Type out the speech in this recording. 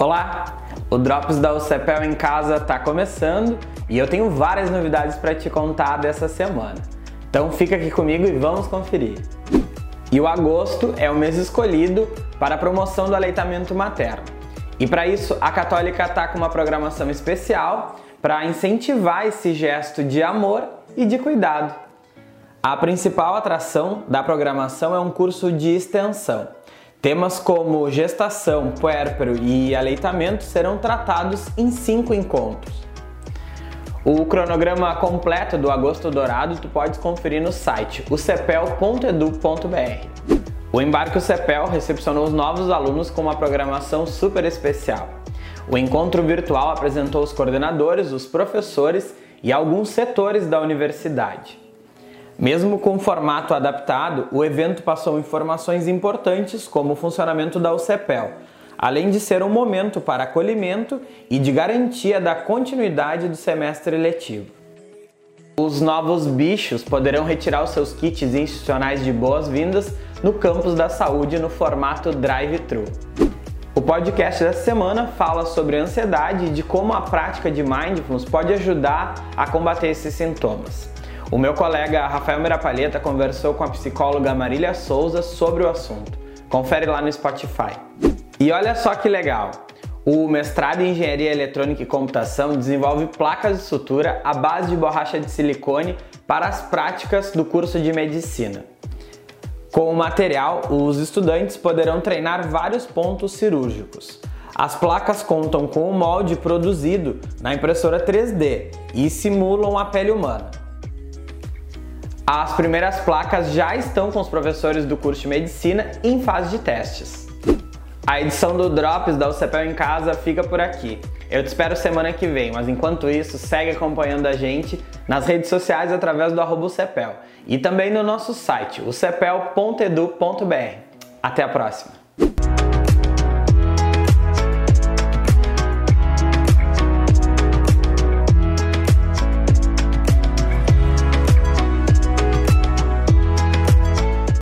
Olá, o Drops da UCEPEL em casa está começando e eu tenho várias novidades para te contar dessa semana. Então fica aqui comigo e vamos conferir. E o agosto é o mês escolhido para a promoção do aleitamento materno. E para isso, a Católica está com uma programação especial para incentivar esse gesto de amor e de cuidado. A principal atração da programação é um curso de extensão Temas como gestação, puérpero e aleitamento serão tratados em cinco encontros. O cronograma completo do Agosto Dourado tu pode conferir no site ucepel.edu.br. O Embarque Cepel recepcionou os novos alunos com uma programação super especial. O encontro virtual apresentou os coordenadores, os professores e alguns setores da universidade. Mesmo com o formato adaptado, o evento passou informações importantes como o funcionamento da UCEPEL, além de ser um momento para acolhimento e de garantia da continuidade do semestre letivo. Os novos bichos poderão retirar os seus kits institucionais de boas-vindas no campus da saúde no formato drive-thru. O podcast dessa semana fala sobre ansiedade e de como a prática de mindfulness pode ajudar a combater esses sintomas. O meu colega Rafael Mirapalheta conversou com a psicóloga Marília Souza sobre o assunto. Confere lá no Spotify. E olha só que legal! O mestrado em Engenharia Eletrônica e Computação desenvolve placas de sutura à base de borracha de silicone para as práticas do curso de medicina. Com o material, os estudantes poderão treinar vários pontos cirúrgicos. As placas contam com o molde produzido na impressora 3D e simulam a pele humana. As primeiras placas já estão com os professores do curso de medicina em fase de testes. A edição do Drops da UCPEL em Casa fica por aqui. Eu te espero semana que vem, mas enquanto isso, segue acompanhando a gente nas redes sociais através do arroba UCPEL e também no nosso site, ucepel.edu.br. Até a próxima!